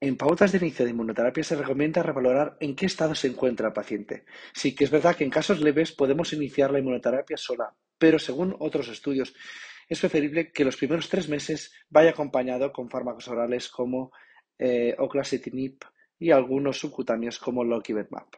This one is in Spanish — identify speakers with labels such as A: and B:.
A: En pautas de inicio de inmunoterapia se recomienda revalorar en qué estado se encuentra el paciente. Sí que es verdad que en casos leves podemos iniciar la inmunoterapia sola, pero según otros estudios es preferible que los primeros tres meses vaya acompañado con fármacos orales como eh, oclacitinib y algunos subcutáneos como lokibermab.